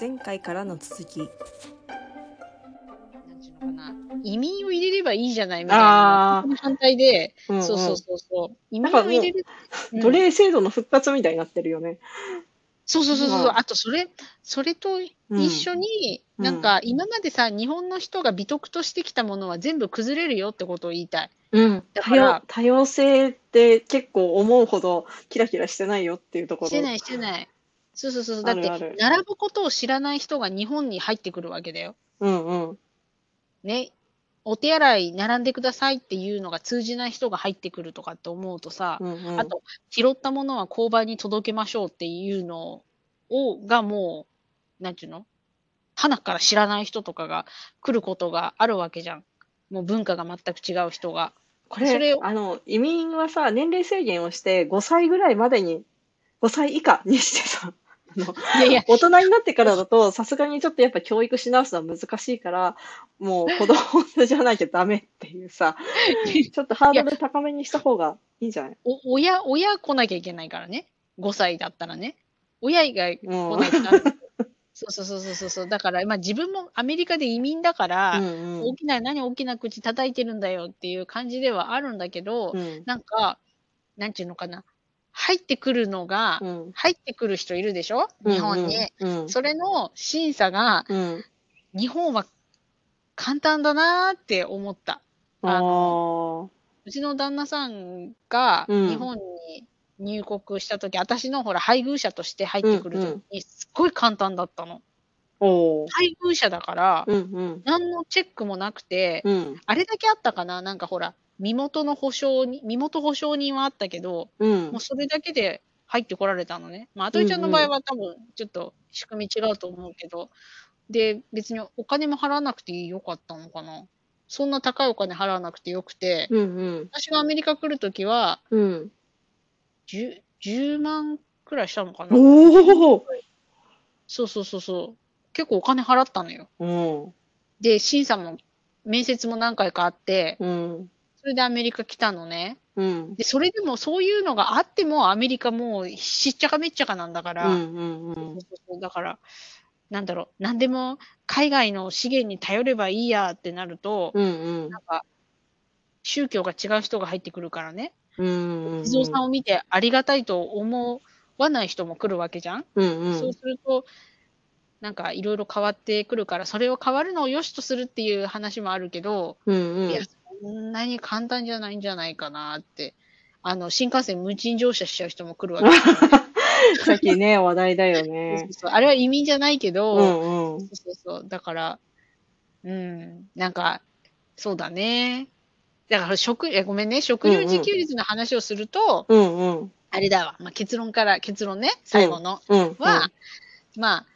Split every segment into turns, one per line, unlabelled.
前回からの続き
なんていうのかな。移民を入れればいいじゃないみたいな
あ。
反対で、
うんうん
そうそうそうそう。移民を入れる。うん
奴隷制度の復活みたいになってるよね。
そうそうそうそう。
まあ
あと、それ、それと一緒に、
うん
なんか、今までさ、日本の人が美徳としてきたものは全部崩れるよってことを言いたい。
うん。
だから
多様、多様性って結構思うほどキラキラしてないよっていうところ。
してない、してない。そうそうそう。だって、
あるある
並ぶことを知らない人が日本に入ってくるわけだよ。
うんうん。
ね。お手洗い並んでくださいっていうのが通じない人が入ってくるとかって思うとさ、
うんうん、
あと、拾ったものは交番に届けましょうっていうのを、がもう、なんていうの？花から知らない人とかが来ることがあるわけじゃん。もう文化が全く違う人が。
これ、
それを
あの、移民はさ、年齢制限をして5歳ぐらいまでに、5歳以下にしてさ、
いやいや、
大人になってからだと、さすがにちょっとやっぱ教育し直すのは難しいから、もう子供じゃなきゃダメっていうさ、ちょっとハードル高めにした方がいいんじゃない？
お親、親来なきゃいけないからね。5歳だったらね。親以外来
も
ないとダメ。そうそうそうそうそう。だから、まあ自分もアメリカで移民だから、
うん
大きな、何大きな口叩いてるんだよっていう感じではあるんだけど、
うん。
なんか、なんていうのかな。入ってくるのが、
うん。
入ってくる人いるでしょ？日本に。
うん。
それの審査が、
うん。
日本は簡単だなーって思った。あ
あ
のうちの旦那さんが
うん
日本に入国したとき、私のほら配偶者として入ってくるときに、すっごい簡単だったの。配偶者だから、
うんうん。
何のチェックもなくて、
うん。
あれだけあったかな？なんかほら、身元の保証に、身元保証人はあったけど、
うん
もう。それだけで入ってこられたのね。まあ、あといちゃんの場合は多分、ちょっと仕組み違うと思うけど、で、別にお金も払わなくてよかったのかな。そんな高いお金払わなくてよくて、
うんうん。
私がアメリカ来るときは、
うん。
10, 10万くらいしたのかな。
おお
そうそうそうそう。結構お金払ったのよ。
うん。
で、審査も、面接も何回かあって、
うん。
それでアメリカ来たのね。
うん。
で、それでもそういうのがあっても、アメリカもうしっちゃかめっちゃかなんだから、
うんうんうん。
だから、なんだろう、なんでも海外の資源に頼ればいいやってなると、
うんうん
なんか、宗教が違う人が入ってくるからね、
うんうん。
地蔵さんを見てありがたいと思わない人も来るわけじゃん、
うんうん。
そうすると、なんかいろいろ変わってくるから、それを変わるのを良しとするっていう話もあるけど、
うんうん
いや、そんなに簡単じゃないんじゃないかなって。あの、新幹線無賃乗車しちゃう人も来るわけ
さっきね、話題だよ
そう
ね
そう。そうあれは移民じゃないけど、
うんうん。
そうそうそう。だから、うん、なんか、そうだね。だから食、えごめんね、食料自給率の話をすると、
うんうん。
あれだわ、まあ、結論から、結論ね、最後の、
うん。
は、まあ、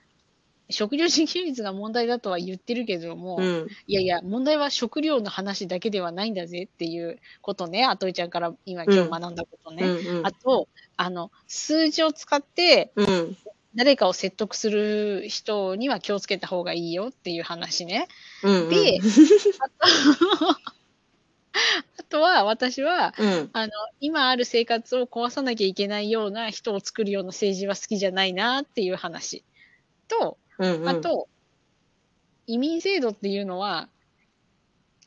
食料自給率が問題だとは言ってるけども、
うん。
いやいや、問題は食料の話だけではないんだぜっていうことね、あといちゃんから今今日学んだことね。
うんうん
あと、あの、数字を使って
うん。
誰かを説得する人には気をつけた方がいいよっていう話ね。
うん。
で、あとは私は、
うん。
あの、今ある生活を壊さなきゃいけないような人を作るような政治は好きじゃないなっていう話。と、
うんうん。
あと、移民制度っていうのは、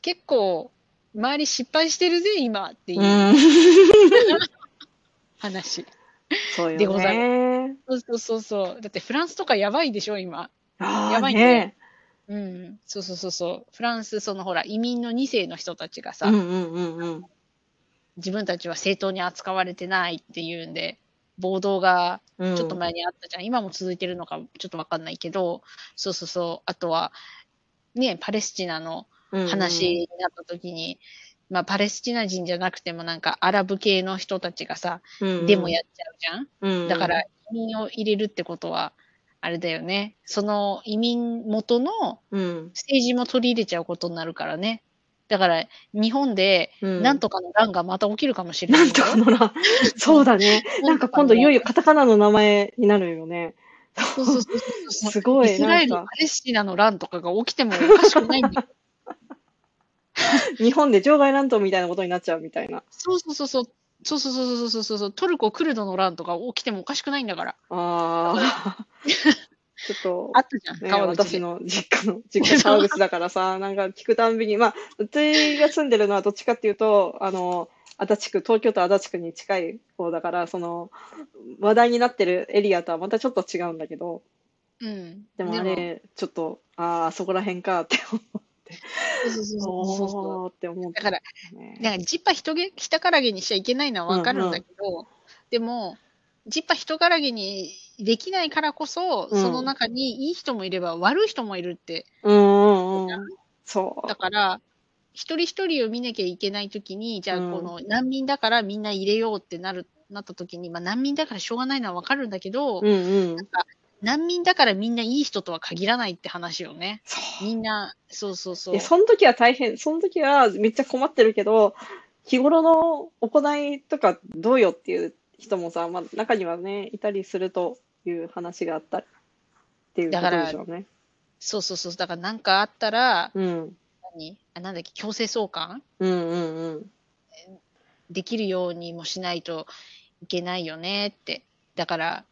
結構、周り失敗してるぜ、今っていううん話。でござい
ね。
そうそうそうそう。だってフランスとかやばいでしょ、今。やばい
ね
ね。うん。そうそうそうそう。フランス、そのほら、移民の2世の人たちがさ、
うんうんうんうん。
自分たちは正当に扱われてないっていうんで、暴動が
うん
ちょっと前にあったじゃん。今も続いてるのかちょっとわかんないけど、そうそうそう。あとは、ね、パレスチナの話になった時に、まあ、パレスチナ人じゃなくてもなんかアラブ系の人たちがさ、デモやっちゃうじゃん。
うん
だから、移民を入れるってことは、あれだよね。その移民元の
うん。
政治も取り入れちゃうことになるからね。だから、日本で、
うん
なんとかの乱がまた起きるかもしれな
ないん
よ。
とかのな。そうだね。なんか今度いよいよカタカナの名前になるよね。
そうそうそうそう。
すごい
イスラエル、パレスチナの乱とかが起きてもおかしくないんだよ。
日本で場外乱闘みたいなことになっちゃうみたいな。
そうそうそうそう。そうそうそうそうそうそう。トルコ、クルドの乱とか起きてもおかしくないんだから。
ああ。ちょっと、
あったじゃん、
ね、
川口で。
私の実家の、実家 川口だからさ、なんか聞くたんびに、まあ、うちが住んでるのはどっちかっていうと、あの、足立区、東京都足立区に近い方だから、その、話題になってるエリアとはまたちょっと違うんだけど、
うん。
でもあれ、ちょっと、ああ、そこら辺かって思って、
そうそうそうそう
って思って
だから、
ね。
なんかジッパ人げ人からげにしちゃいけないのはわかるんだけど、でも、ジッパ人からげにできないからこそ、
うん
その中にいい人もいれば悪い人もいるって。
うんうんうん。そう。
だから、一人一人を見なきゃいけないときに、じゃあ
うん
この難民だからみんな入れようってなる、なったときに、まあ難民だからしょうがないのはわかるんだけど、
うんうん
なん。か難民だからみんないい人とは限らないって話よね。
そう。
みんな、そうそうそう。
その時は大変、その時はめっちゃ困ってるけど、日頃の行いとかどうよっていう人もさ、まあ、中にはね、いたりするという話があったっていうことでしょうね。
そうそうそう。だからなんかあったら、
うん。
何？あなんだっけ、強制送還？
うんうんうん。
できるようにもしないといけないよねって。だから、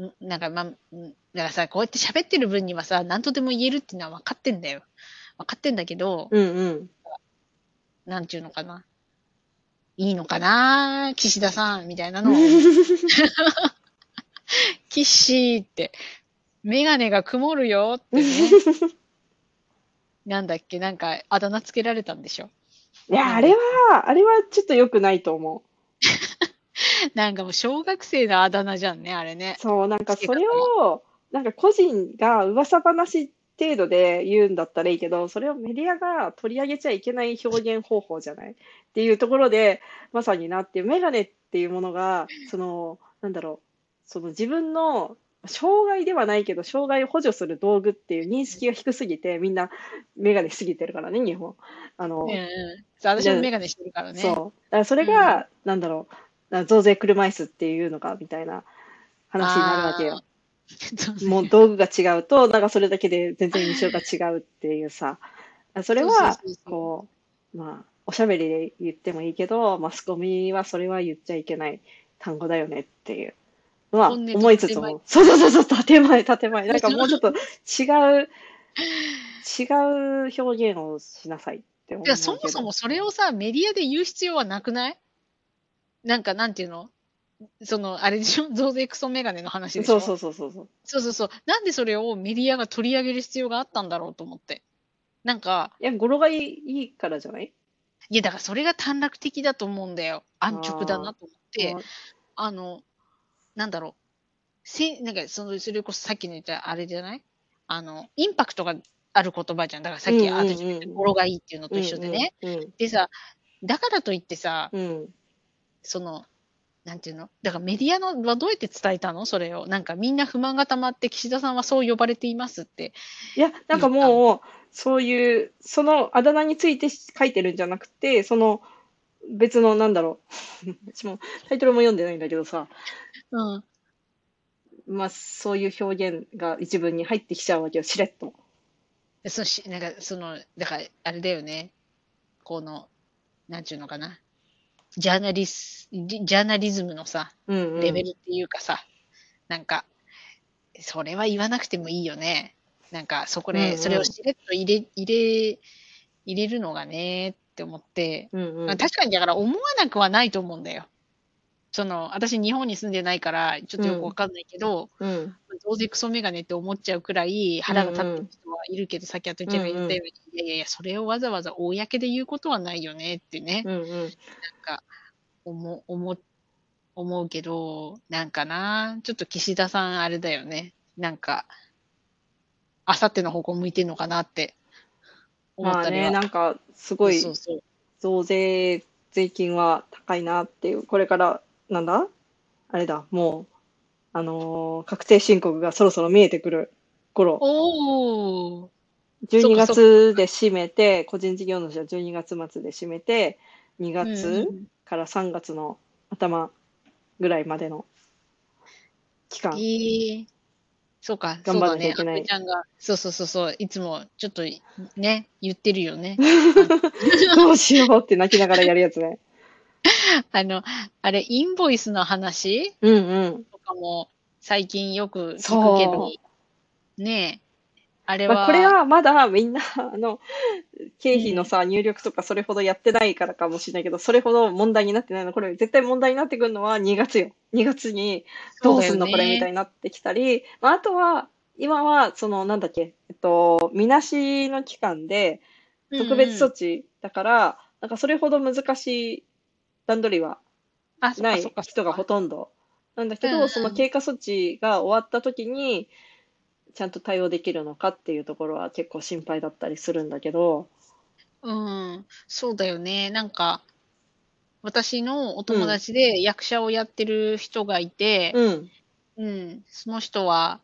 んなんかまあ、んだからさ、こうやって喋ってる分にはさ、何とでも言えるっていうのは分かってんだよ。分かってんだけど、
うんうん。
なんちゅうのかな。いいのかな岸田さんみたいなのを、キッシーって、メガネが曇るよってね。なんだっけ、なんかあだ名つけられたんでしょ？
いや、あれは、あれはちょっと良くないと思
なんかもう小学生のあだ名じゃんね、あれね
う。。そう、なんかそれを、なんか個人が噂話程度で言うんだったらいいけど、それをメディアが取り上げちゃいけない表現方法じゃない？っていうところで、まさになってメガネっていうものが、その、なんだろう、その自分の、障害ではないけど、障害を補助する道具っていう認識が低すぎて、みんなメガネしすぎてるからね、日本。あの、
うんうん。そう私もメガネしてるからね。
そう。だからそれが、なんだろう、な増税車椅子っていうのか、みたいな話になるわけよ。もう道具が違うと、なんかそれだけで全然印象が違うっていうさ。それはこう、まあ、おしゃべりで言ってもいいけど、マスコミはそれは言っちゃいけない単語だよねっていうのは思いつつも、そうそうそうそう、建前、建前。なんかもうちょっと違う、違う表現をしなさいって思う
いや、そもそもそれをさ、メディアで言う必要はなくない？なんか、なんていうの？その、あれでしょ？増税クソメガネの話でしょ？
そうそうそうそうそう。
そうそうそう。なんでそれをメディアが取り上げる必要があったんだろうと思って。なんか、
いや、語呂がいいいいからじゃない？
いや、だからそれが短絡的だと思うんだよ。安直だなと思って。
うん
あの、なんだろう。せなんかその、それこそさっきの言ったあれじゃない？あの、インパクトがある言葉じゃん。だからさっき、
うんうんうん
あと言った語呂がいいっていうのと一緒でね。。
うん
でさ、だからといってさ、
うんうん。
その、なんていうの？だからメディアのはどうやって伝えたの？それを。なんかみんな不満が溜まって岸田さんはそう呼ばれていますって。
いや、なんかもう、そういう、そのあだ名について書いてるんじゃなくて、その別の、なんだろう。私もタイトルも読んでないんだけどさ、
うん。
まあ、そういう表現が一文に入ってきちゃうわけよ、しれっと。
でそのし、なんかその、だからあれだよね。この、なんていうのかな。ジャーナリス、ジジャーナリズムのさ、
うん、うん。
レベルっていうかさ、なんか、それは言わなくてもいいよね。なんか、そこで、
うんうん
それをしれっと入れ、入れ、入れるのがねって思って、
うんうん。
まあ確かにだから思わなくはないと思うんだよ。その、私日本に住んでないから、ちょっとよくわかんないけど、
うん。
増税クソメガネって思っちゃうくらい腹が立ってる人はいるけど、さっきあとちゃんが言ったように、いやいやいや、それをわざわざ公で言うことはないよねってね、
うんうん。
なんか、思、思、思うけど、なんかな、ちょっと岸田さんあれだよね。なんか、あさっての方向向いてんのかなって思
まあね、
ったりは。
なんか、すごい
そうそう。
増税、税金は高いなっていう、これから、なんだ？あれだ、もう、あのー確定申告がそろそろ見えてくる頃、
おー。
12
そっか
月で締めて、個人事業主は12月末で締めて、2
うん
月
うん
から3月の頭ぐらいまでの期間。
ええそうか、
頑張らなきゃいけない
そうだね。あちゃんが、そうそうそうそう、いつもちょっとね、言ってるよね。
どうしようって泣きながらやるやつね。
あの、あれ、インボイスの話？
うんうん。
とかも最近よく聞くけ
そ
ど、ねえ。あれは。
まあ、これはまだみんな、あの、経費のさ、入力とかそれほどやってないからかもしれないけど、それほど問題になってないの。これ絶対問題になってくるのは2月よ。2月にどうすんの、
ね
これみたいになってきたり、まあ、あとは、今は、その、なんだっけ、えっと、みなしの期間で、特別措置だから、なんかそれほど難しい段取りはない人がほとんどなんだけど、
うんうん
その経過措置が終わった時にちゃんと対応できるのかっていうところは結構心配だったりするんだけど、
うん、そうだよね。なんか、私のお友達で役者をやってる人がいて、
うん。
うん、その人は、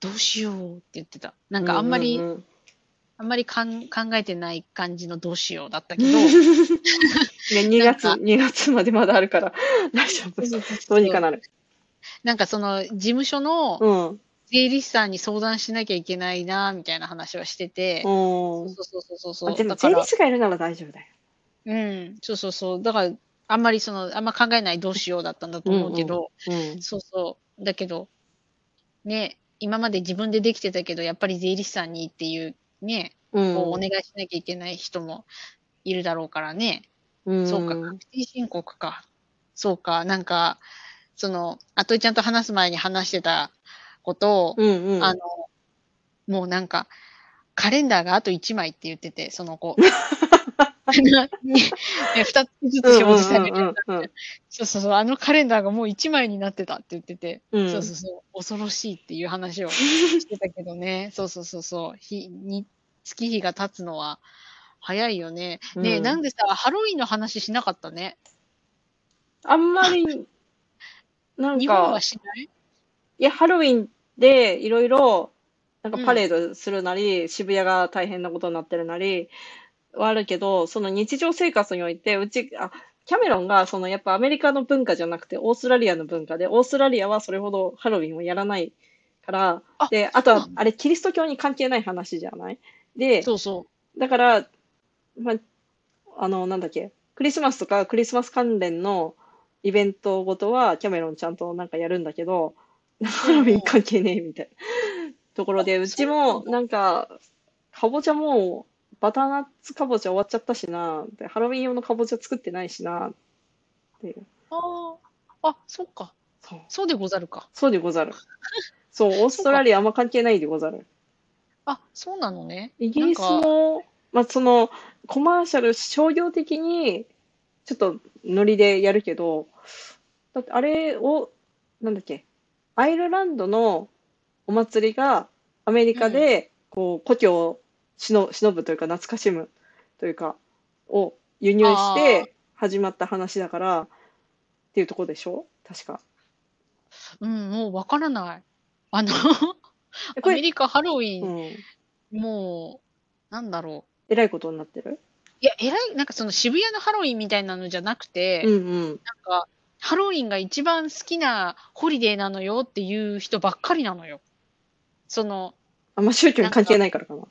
どうしようって言ってた。なんかあんまり、
うんうん
あんまりかん考えてない感じのどうしようだったけど、
うんね、2月、
なんか
2月までまだあるから 大丈夫。どうにかなる。
なんかその事務所の
うん。
税理士さんに相談しなきゃいけないな、みたいな話はしてて、
うん
そうそうそうそう。
あでも税理士がいるなら大丈夫だよ。
うん、そうそうそう。だから、あんまりその、あんま考えないどうしようだったんだと思うけど、
うん。
そうそう。だけど、ね、今まで自分でできてたけど、やっぱり税理士さんにっていう、ね、
うん。
こうお願いしなきゃいけない人もいるだろうからね。
うん
そうか、確定申告か。そうか、なんか、その、あといちゃんと話す前に話してたことを、
うんうん。
あの、もうなんか、カレンダーがあと1枚って言ってて、その子。2 つずつ表示される。
うんうんうんうん
そうそうそう、あのカレンダーがもう1枚になってたって言ってて、
うん。
そうそうそう、恐ろしいっていう話をしてたけどね、そうそうそうそう、日に月日が経つのは早いよね。ねえ、
うん。
なんでさ、ハロウィンの話しなかったね？
あんまり、なんか
日本は、しない？
いや、ハロウィンでいろいろ、なんかパレードするなり、渋谷が大変なことになってるなり、はあるけど、その日常生活において、うち、あ、キャメロンが、そのやっぱアメリカの文化じゃなくて、オーストラリアの文化で、オーストラリアはそれほどハロウィンをやらないから、
あ
で、あとはあれ、キリスト教に関係ない話じゃない？で、
そうそ
だから、まあ、あの、なんだっけ、クリスマスとかクリスマス関連のイベントごとはキャメロンちゃんとなんかやるんだけど、ハロウィン関係ねえみたいなところで、うちもなんか、かぼちゃもうバターナッツかぼちゃ終わっちゃったしな、でハロウィン用のかぼちゃ作ってないしな、っていう。
う。ああ、あ、そっか。
そう。
そうでござるか。
そうでござる。そう、オーストラリアあんま関係ないでござる。
あ、そうなのね。
イギリスも、まあ、その、コマーシャル、商業的に、ちょっとノリでやるけど、だってあれを、なんだっけ、アイルランドのお祭りがアメリカで、こう、故郷をしの忍ぶというか、懐かしむというか、を輸入して始まった話だから、っていうところでしょ？確か。
うん、もうわからない。あの、アメリカハロウィ
う
ン、
ん。
もう、なんだろう。
えらいことになってる？
いや、えらい、なんかその渋谷のハロウィンみたいなのじゃなくて、
うんうん。
なんか、ハロウィンが一番好きなホリデーなのよっていう人ばっかりなのよ。その、
あんま宗教に関係ないからかな。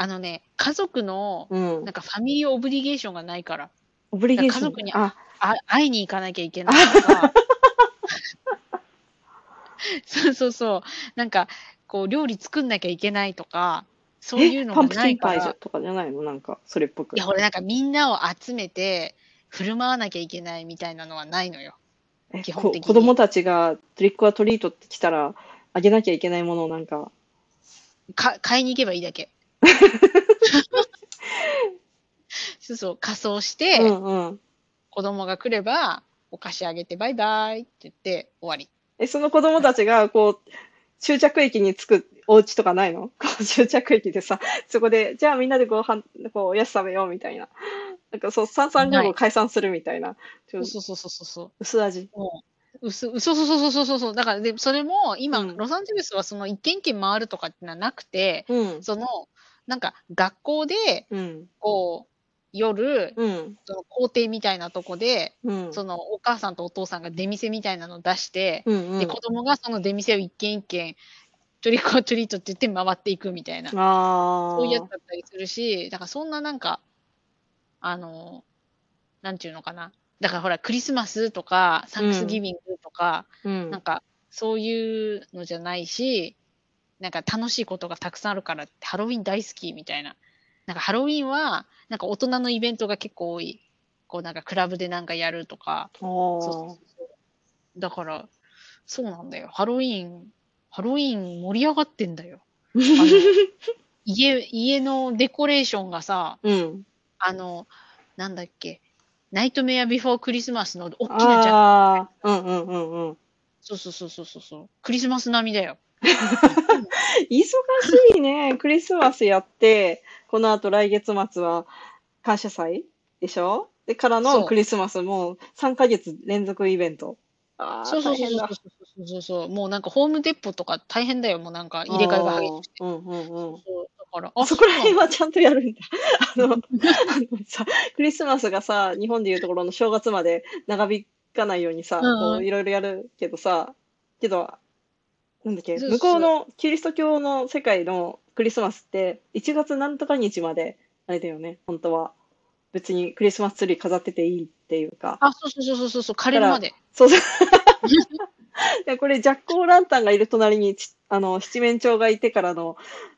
あのね、家族の、
うん
なん。かファミリーオブリゲーションがないから、
オブリゲーション。
家族に
あ、
あ会いに行かなきゃいけないとか、そうそうそう、なんか、こう、料理作んなきゃいけないとか、そういうのが
パンプ
ないから
キンパイじゃ、とかじゃないの？なんか、それっぽく。
いや、俺なんかみんなを集めて、振る舞わなきゃいけないみたいなのはないのよ。
え
基本的に
こ子供たちがトリックはトリートって来たら、あげなきゃいけないものをなんか、
か買いに行けばいいだけ。そうそう、仮装して、
うんうん。
子供が来れば、お菓子あげてバイバイって言って終わり。
え、その子供たちが、こう、終着駅に着くお家とかないの？終着駅でさ、そこで、じゃあみんなでご飯、こう、おやつ食べようみたいな。なんかそう、三三五五解散するみたいな。
そうそうそうそうそう。
薄味。
もう、うす、うそうそうそうそうそうそう。だから、で、それも、今、
うん
ロサンゼルスはその一軒一軒回るとかってのはなくて、
うん。
その、なんか、学校で、
うん。
こう、夜、
うん。
その校庭みたいなとこで、
うん。
そのお母さんとお父さんが出店みたいなのを出して、
うんうん。
で、子供がその出店を一軒一軒、トリックオアトリートって言って回っていくみたいな、
ああ。
そういうやつだったりするし、だからそんななんか、あの、なんていうのかな。だからほら、クリスマスとか、サンクスギビングとか、
うん
なんか、そういうのじゃないし、なんか楽しいことがたくさんあるからって、ハロウィン大好きみたいな。なんかハロウィンは、なんか大人のイベントが結構多い。こうなんかクラブでなんかやるとか。そうだから、そうなんだよ。ハロウィン、ハロウィン盛り上がってんだよ。家、家のデコレーションがさ、
うん。
あの、なんだっけ、ナイトメアビフォークリスマスの大きなジャック。
ああ、うんうんうんうん。
そうそうそうそうそうそう。クリスマス並みだよ。
忙しいね。クリスマスやって、この後来月末は感謝祭でしょ？で、からのクリスマスも3ヶ月連続イベント。ああ、
そうそう。そうそうそうそう。もうなんかホームデポとか大変だよ。もうなんか入れ替えが激しくて。
うんうんうん。
そうだから、
あそこら辺
は
はちゃんとやるんだ。あの、あのさ、クリスマスがさ、日本でいうところの正月まで長引かないようにさ、こういろいろやるけどさ、けど、なんだっけ、向こうのキリスト教の世界のクリスマスって、1月なんとか日まで、あれだよね、本当は。別にクリスマスツリー飾ってていいっていうか。
あ、そうそうそうそうそう、枯れるまで。
そうそう。いや、これ、ジャック・オー・ランタンがいる隣にち、あの、七面鳥がいてからの、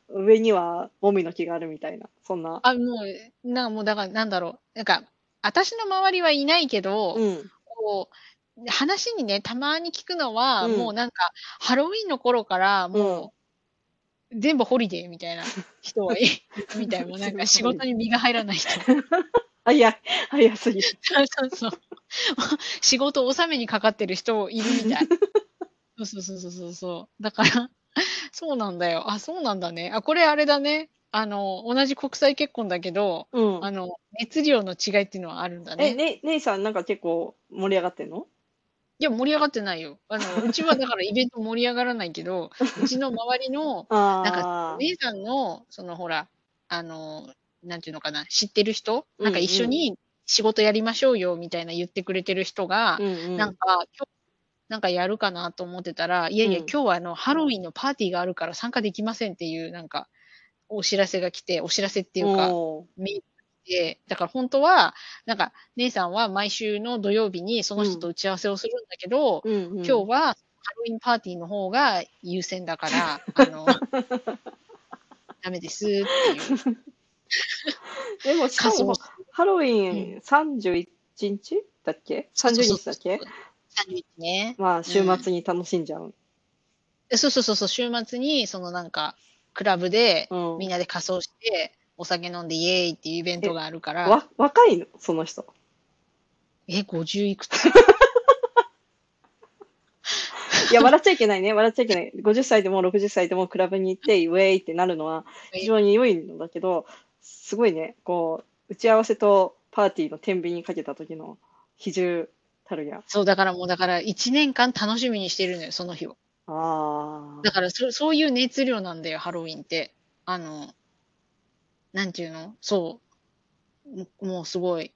上には、もみの木があるみたいな、そんな。
あ、もう、なんかもうだから、なんだろう。なんか、私の周りはいないけど、
うん。
こう、話にね、たまに聞くのは、
うん
もうなんか、ハロウィンの頃から、もう、全部ホリデーみたいな人はいる みたい。もうなんか仕事に身が入らない人。
あ、いや、早すぎる。
そうそうそう。仕事納めにかかってる人いるみたい。そうそうそうそうそうそう。だから、そうなんだよ。あ、そうなんだね。あ、これあれだね。あの、同じ国際結婚だけど、
うん
あ。の、熱量の違いっていうのはあるんだ
え、
ね。
ね、姉さんなんか結構盛り上がってんの？
いや、盛り上がってないよ。あの、うちはだからイベント盛り上がらないけど、うちの周りの、なんか、
ああ。
姉さんの、そのほら、あの、なんていうのかな、知ってる人？
うん
なんか一緒に仕事やりましょうよ、みたいな言ってくれてる人が、
うんうん。
なんか、今日、なんかやるかなと思ってたら、いやいや、
うん
今日はあの、ハロウィンのパーティーがあるから参加できませんっていう、なんか、お知らせが来て、お知らせっていうか、メールて、だから本当は、なんか、姉さんは毎週の土曜日にその人と打ち合わせをするんだけど、
うんうん。
今日はハロウィンパーティーの方が優先だから、あの、ダメですっていう。
でも、しかもハロウィン31日だっけ ?30 日だっけ
?30 日ね。
まあ、週末に楽しんじゃう。
でそうそうそうそう、週末に、そのなんか、クラブで、
うん。
みんなで仮装して、お酒飲んでイエーイっていうイベントがあるから、
わ、若いの？その人。
え、50いくつ？
いや、笑っちゃいけないね。笑っちゃいけない。50歳でも60歳でもクラブに行って、ウェイってなるのは非常に良いのだけど、すごいね、こう、打ち合わせとパーティーの天秤にかけた時の比重たるや。
そう、だからもう、だから1年間楽しみにしてるのよ、その日を。
ああ。
だからそ、そういう熱量なんだよ、ハロウィンって。あの、なんていうの？そう。ももうすごい。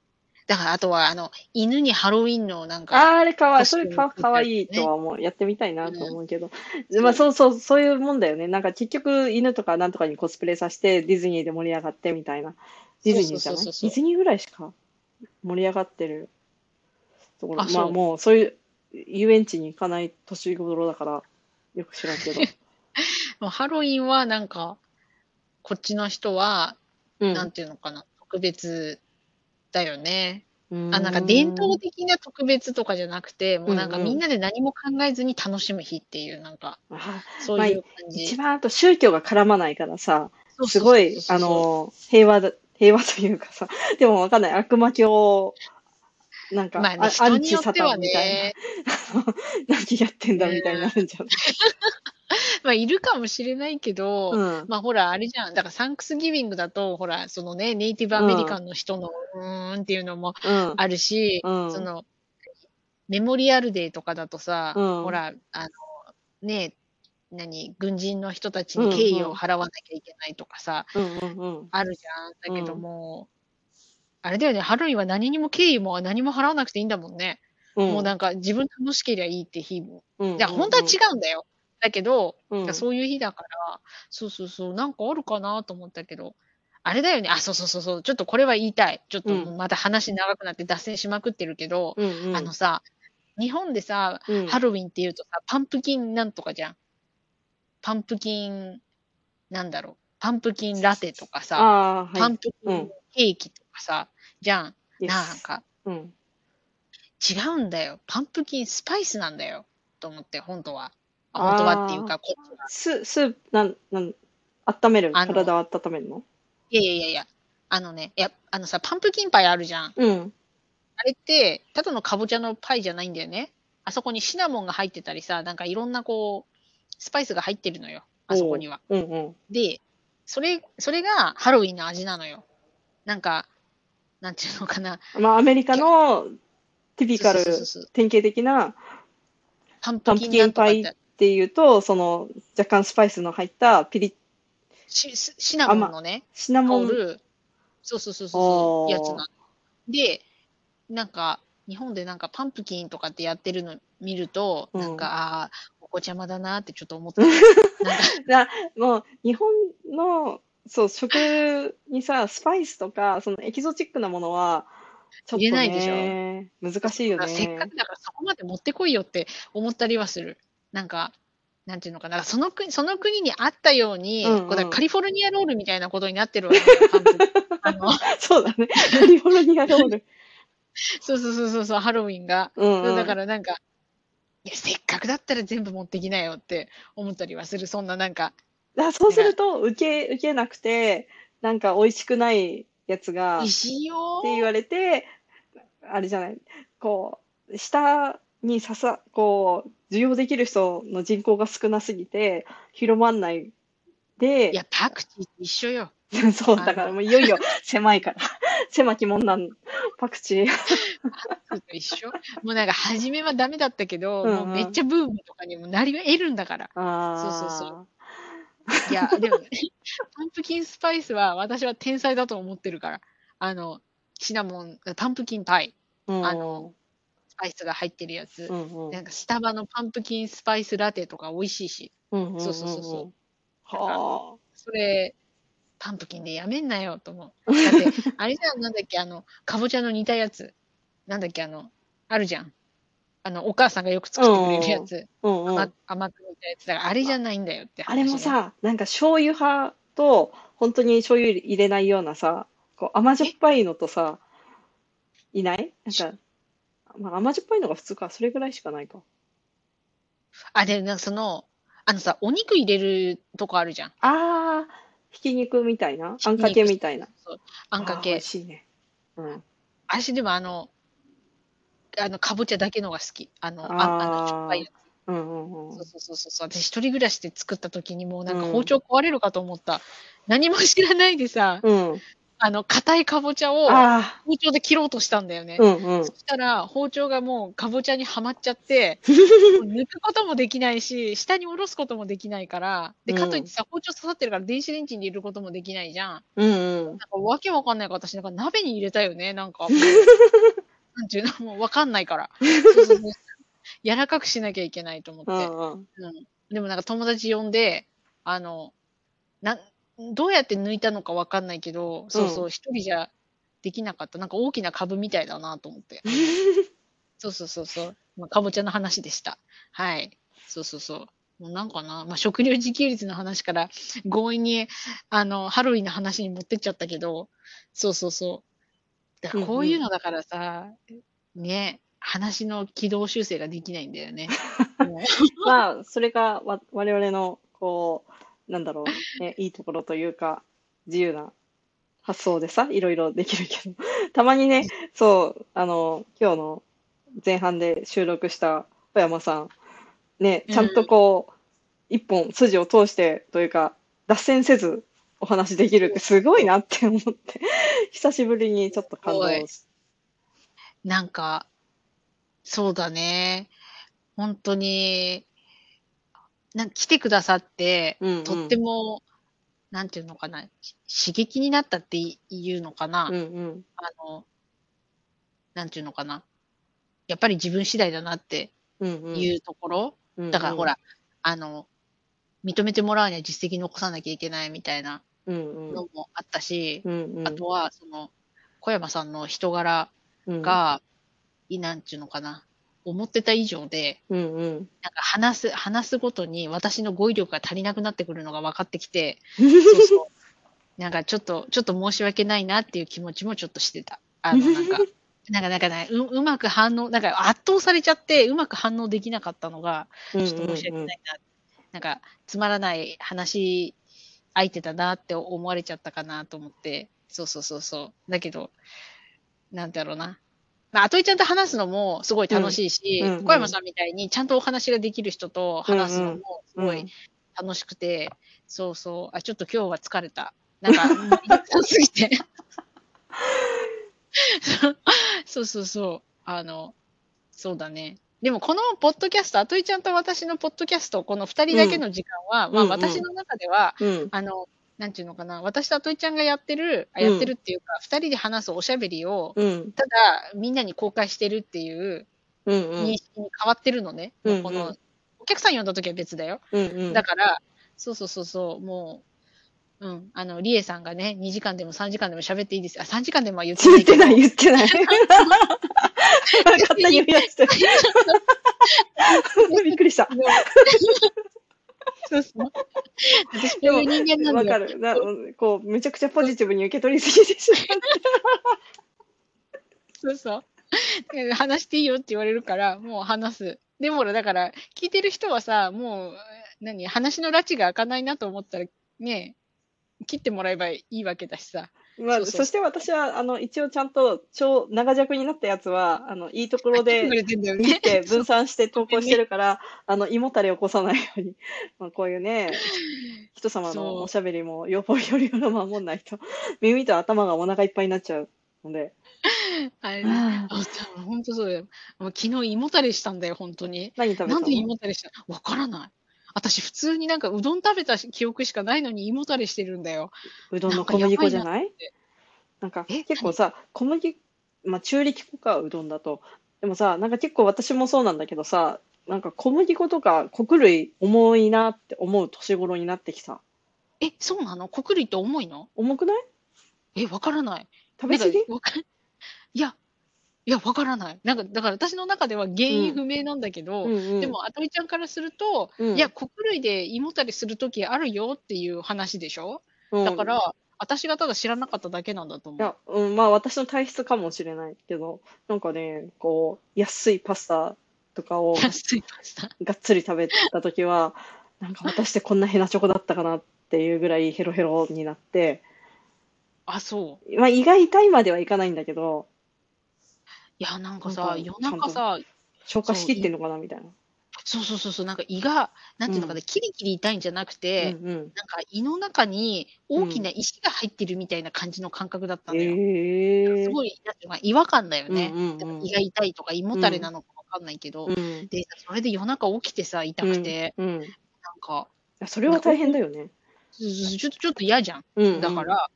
だから、あとは、あの、犬にハロウィンのなんか、
あーあれかわいい。それかかわいいとは思う。やってみたいなと思うけど。まあそうそう、そういうもんだよね。なんか結局犬とかなんとかにコスプレさせてディズニーで盛り上がってみたいな。ディズニーじゃない？ディズニーぐらいしか盛り上がってるところ。まあ
あそう
もうそういう遊園地に行かない年頃だからよく知らんけど。
ハロウィンはなんか、こっちの人は、
うん。
なんていうのかな、特別だよね。
うん
あ、なんか伝統的な特別とかじゃなくて、もうなんかみんなで何も考えずに楽しむ日っていう、なんか、
あ
そういう感じ。
一番あと宗教が絡まないからさ、すごい、あの、平和だ、平和というかさ、でもわかんない。悪魔教、なんか、
まあね、
あア
人
ンチサタンみたい
ね、
な。何やってんだみたいになるんじゃない？
まあいるかもしれないけど、
うん。
まあほら、あれじゃん。だからサンクスギビングだと、ほら、そのね、ネイティブアメリカンの人のうーんっていうのも
うん。
あるし、
うん
その、メモリアルデーとかだとさ、
うん
ほら、あの、ね、何、軍人の人たちに敬意を払わなきゃいけないとかさ、
うんうんうん。
あるじゃん。だけども、あれだよね、ハロウィンは何にも敬意も何も払わなくていいんだもんね。
うん。
もうなんか自分楽しければいいって日も。
うん、
いや、本当は違うんだよ。だけど、
うん。
そういう日だから、そうそうそう、なんかあるかなと思ったけど、あれだよね、あ、そうそうそうそう、ちょっとこれは言いたい。ちょっと
うん
また話長くなって脱線しまくってるけど、
うんうん。
あのさ、日本でさ、
うん、
ハロウィンって言うとさ、パンプキンなんとかじゃん。パンプキン、なんだろう、パンプキンラテとかさ、
ああ、はい。
パンプキン
うん
ケーキとかさ、じゃん。なんか、
うん。
違うんだよ。パンプキンスパイスなんだよ。と思って、本当は。あ本当はっていうか、こっちは。
ス、スープ、なん、なん、温める？
あの
体を温めるの？
いやいやいやいや、あのね、いや、あのさ、パンプキンパイあるじゃん。
うん。
あれって、ただのかぼちゃのパイじゃないんだよね。あそこにシナモンが入ってたりさ、なんかいろんなこう、スパイスが入ってるのよ。あそこには。
うんうん。
で、それ、それがハロウィンの味なのよ。なんか、なんていうのかな。
まあ、アメリカのティピカル典型的な
パン
プ
キン
パイっ
て、
ていうと、その、若干スパイスの入ったピリッ、
シシシナモンのね、
シナモン、
そうそうそうそうやつなの。で、なんか、日本でなんかパンプキンとかってやってるの見ると、
うん
なんか、ああ、お子ちゃまだなってちょっと思ってた。
もう、日本の、そう、食にさ、スパイスとか、そのエキゾチックなものは、ちょっと
入れないでしょ
ね、難しいよ
せっか
ね。
くだからそこまで持ってこいよって思ったりはする。なんか、なんていうのかな、その国その国にあったように、
うんうん
カリフォルニアロールみたいなことになってるわけ
そうだね。カリフォルニアロール。
そうそうそうそうそう、ハロウィンが。
うん、うん。
だからなんか、いや、せっかくだったら全部持ってきなよって思ったりはする。そんななんか、
あそうすると、受け、受けなくて、なんか美味しくないやつが、っ
石よ
て言われて、あれじゃない、こう、下にささ、こう、受容できる人の人口が少なすぎて、広まんないで
い、や、パクチーと一緒よ。
そう、だからもういよいよ狭いから。狭き門なん、パクチー。
一緒？もうなんか、初めはダメだったけど、
うんうん
もうめっちゃブームとかにもなり得るんだから。
あ
そうそう
そ
いや、でもね、パンプキンスパイスは私は天才だと思ってるから。あの、シナモン、パンプキンパイ、
う。うん、
あのスパイスが入ってるやつ。
うんうん。
なんかスタバのパンプキンスパイスラテとか美味しいし、
うんうんうん
そうそうそうそう。
は
それ、パンプキンでやめんなよと思う。だって、あれじゃん、なんだっけ、あの、かぼちゃの煮たやつ。なんだっけ、あの、あるじゃん。あの、お母さんがよく作ってくれるやつ。
あ。うんうん。
甘甘く煮たやつ。だから、あれじゃないんだよって話、
あれも、さ、なんか醤油派と、本当に醤油入れないようなさ、こう甘じょっぱいのとさ、いない？なんか、まあ甘じょっぱいのが普通か、それぐらいしかないか。
あ、で、なんかその、あのさ、お肉入れるとこあるじゃん。
あー、ひき肉みたいな？あんかけみたいな。
そうあんかけ
あー美味。しいね。うん。
私でもあの、あの、かぼちゃだけのが好き。あの、あ
あ
の、しょっぱいやつ。
うんうんうん
そう。そうそうそう。私一人暮らしで作った時にもうなんか
うん
包丁壊れるかと思った。何も知らないでさ、
うん。
あの、硬いかぼちゃを
あ
包丁で切ろうとしたんだよね。
ー、うんうん
そ。したら包丁がもうかぼちゃにはまっちゃって、抜くこともできないし、下に下ろすこともできないから、で、かといってさ、包丁刺さってるから電子レンジに入れることもできないじゃん。
うんうん。
なんかわけわかんないから私なんか鍋に入れたよね、なんか。なんていうの、もうわかんないから。そうそうそう柔らかくしなきゃいけないと思って。
うんうん。
うん。でもなんか友達呼んで、あの、な、どうやって抜いたのかわかんないけど、そうそうう、一人じゃできなかった。なんか大きな株みたいだなと思って。そうそうそうそう。まあ、かぼちゃの話でした。はい。そうそうそう。もうなんかな、まあ、食料自給率の話から強引に、あの、ハロウィンの話に持ってっちゃったけど、そうそうそう。だからこういうのだからさ、ね、話の軌道修正ができないんだよね。
まあ、それがわ我々の、こう、なんだろう、ね、いいところというか、自由な発想でさ、いろいろできるけど、たまにね、そう、あの、今日の前半で収録した小山さん、ね、ちゃんとこう、一本筋を通してというか、脱線せずお話できるってすごいなって思って、久しぶりにちょっと感動し
なんか、そうだね。本当に、なん来てくださって、
うんうん
とっても、なんていうのかな、し刺激になったっていうのかな。
うんうん。
あの、なんていうのかな。やっぱり自分次第だなって
うんうん。
いうところ。
うんうん
だからほ、ら、あの、認めてもらうには実績残さなきゃいけないみたいな
うんうん。
のもあったし、
うんうん。
あとは、その、小山さんの人柄
うん、
が、いいなんちゅうのかな。思ってた以上で、
うんうん。
なんか話す、話すごとに私の語彙力が足りなくなってくるのが分かってきて、そうそう。なんかちょっと、ちょっと申し訳ないなっていう気持ちもちょっとしてた。あの、なんか、なんか、なんかね、ううまく反応、なんか圧倒されちゃって、うまく反応できなかったのが、
ちょ
っと申し訳ないな。なんか、つまらない話相手だなって思われちゃったかなと思って、そうそうそうそう。だけど、なんだろうな。まあ、あといちゃんと話すのもすごい楽しいし、
うんうんうん
小山さんみたいにちゃんとお話ができる人と話すのもすごい
うん
楽しくて、そうそう、あ、ちょっと今日は疲れた。なんか、すぎて。そうそうそう。あの、そうだね。でもこのポッドキャスト、あといちゃんと私のポッドキャスト、この二人だけの時間は、まあ
うんうん
私の中では、
うん。
あの、なんていうのかな、私とあといちゃんがやってる、あ
うん
やってるっていうか、二人で話すおしゃべりを、
うん。
ただみんなに公開してるっていう
うん。うん
認。識に変わってるのね。
うんうん
この、お客さん呼んだ時は別だよ。
うん。うん。
だから、そうそうそうそう、もう、うん、あの、リエさんがね、2時間でも3時間でも喋っていいですよ。あ、3時間でもは言ってない
言っ。てない、言ってない。勝手に言うやつ。びっくりした。
そうそう。私、こういう人間なんだよ。
わかる。なこう、めちゃくちゃポジティブに受け取りすぎてし
そうそう。で話していいよって言われるから、もう話す。でもだから、聞いてる人はさ、もう、何、話の拉致が開かないなと思ったら、ね、切ってもらえばいいわけだしさ。
まあ、
そうそう
そして私は、あの、一応ちゃんと、超長尺になったやつは、あの、いいところで
切って
分散して投稿してるから、あの、胃もたれを起こさないように、まあ、こういうね、人様のおしゃべりも、よぼよりを守んないと、耳と頭がお腹いっぱいになっちゃうので。
あれ、
あ
あ、本当そうだよ。もう昨日胃もたれしたんだよ、本当に。
何食べたの？
なんで胃もたれした？わからない。私、普通になんかうどん食べた記憶しかないのに胃もたれしてるんだよ。
うどんの小麦粉じゃない？
なんか
結構さ、小麦、まあ中力粉か、うどんだと。でもさ、なんか結構私もそうなんだけどさ、なんか小麦粉とか穀類重いなって思う年頃になってきた。
え、そうなの？穀類って重いの？
重くない？
え、わからない。
食べ過ぎ？
なんかわかいや、いや、わからない。なんか、だから私の中では原因不明なんだけど、
うんうん。
でも、あとみちゃんからすると、
うん
いや、穀類で胃もたれするときあるよっていう話でしょ？
うん、
だから、私がただ知らなかっただけなんだと思う。
いや、うん、まあ私の体質かもしれないけど、なんかね、こう、安いパスタとかを
安いパスタ。
がっつり食べたときは、なんか私ってこんなヘナチョコだったかなっていうぐらいヘロヘロになって、
あ、そう。
まあ胃が痛いまではいかないんだけど、
いや、なんか
なん
さ、
か
夜中さ、
消化しきってんのかなみたいな。
そうそうそうそう、なんか胃が、なんていうのかな、キリキリ痛いんじゃなくて、
うんうん。
なんか胃の中に大きな石が入ってるみたいな感じの感覚だったんだよ。
へえ。
すごい、なんていうのかな違和感だよね。
うんうんうん
胃が痛いとか胃もたれなのかわかんないけど、
うん。
で、それで夜中起きてさ、痛くて、
うん。うん。
なんか、
それは大変だよね。
ちょっとちょっと嫌じゃん。
うんうん。
だから、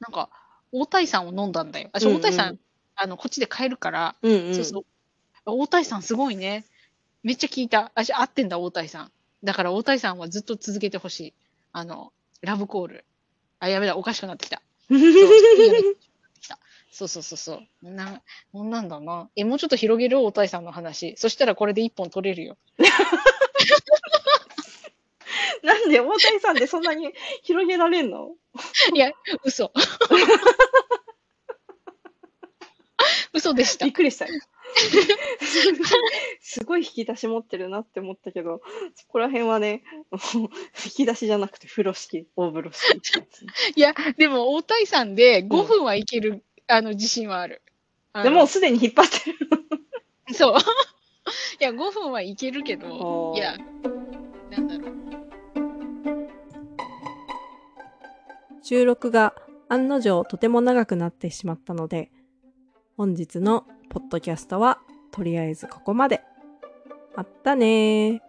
なんか、大谷さんを飲んだんだよ。あ、そう、
うんうん
大谷さん、あの、こっちで買えるから、
うんうん。
そうそう。大谷さんすごいね。めっちゃ聞いた。私、合ってんだ、大谷さん。だから、大谷さんはずっと続けてほしい。あの、ラブコール。あ、やべだ、おかしくなってきた。そうそうそうそうそう。な、こんなんだな。え、もうちょっと広げる？大谷さんの話。そしたらこれで一本取れるよ。
なんで大谷さんってそんなに広げられんの？
いや、嘘。嘘でした
びっ。くりしたよ。すごい引き出し持ってるなって思ったけど、そこら辺はね、引き出しじゃなくて風呂敷、大風呂敷。
いや、でも大谷さんで5分はいける、あの、自信はある。あの
でもうすでに引っ張ってる。
そう。いや、5分はいけるけど、いや、なんだろう。
収録が案の定とても長くなってしまったので、本日のポッドキャストはとりあえずここまで。あったね。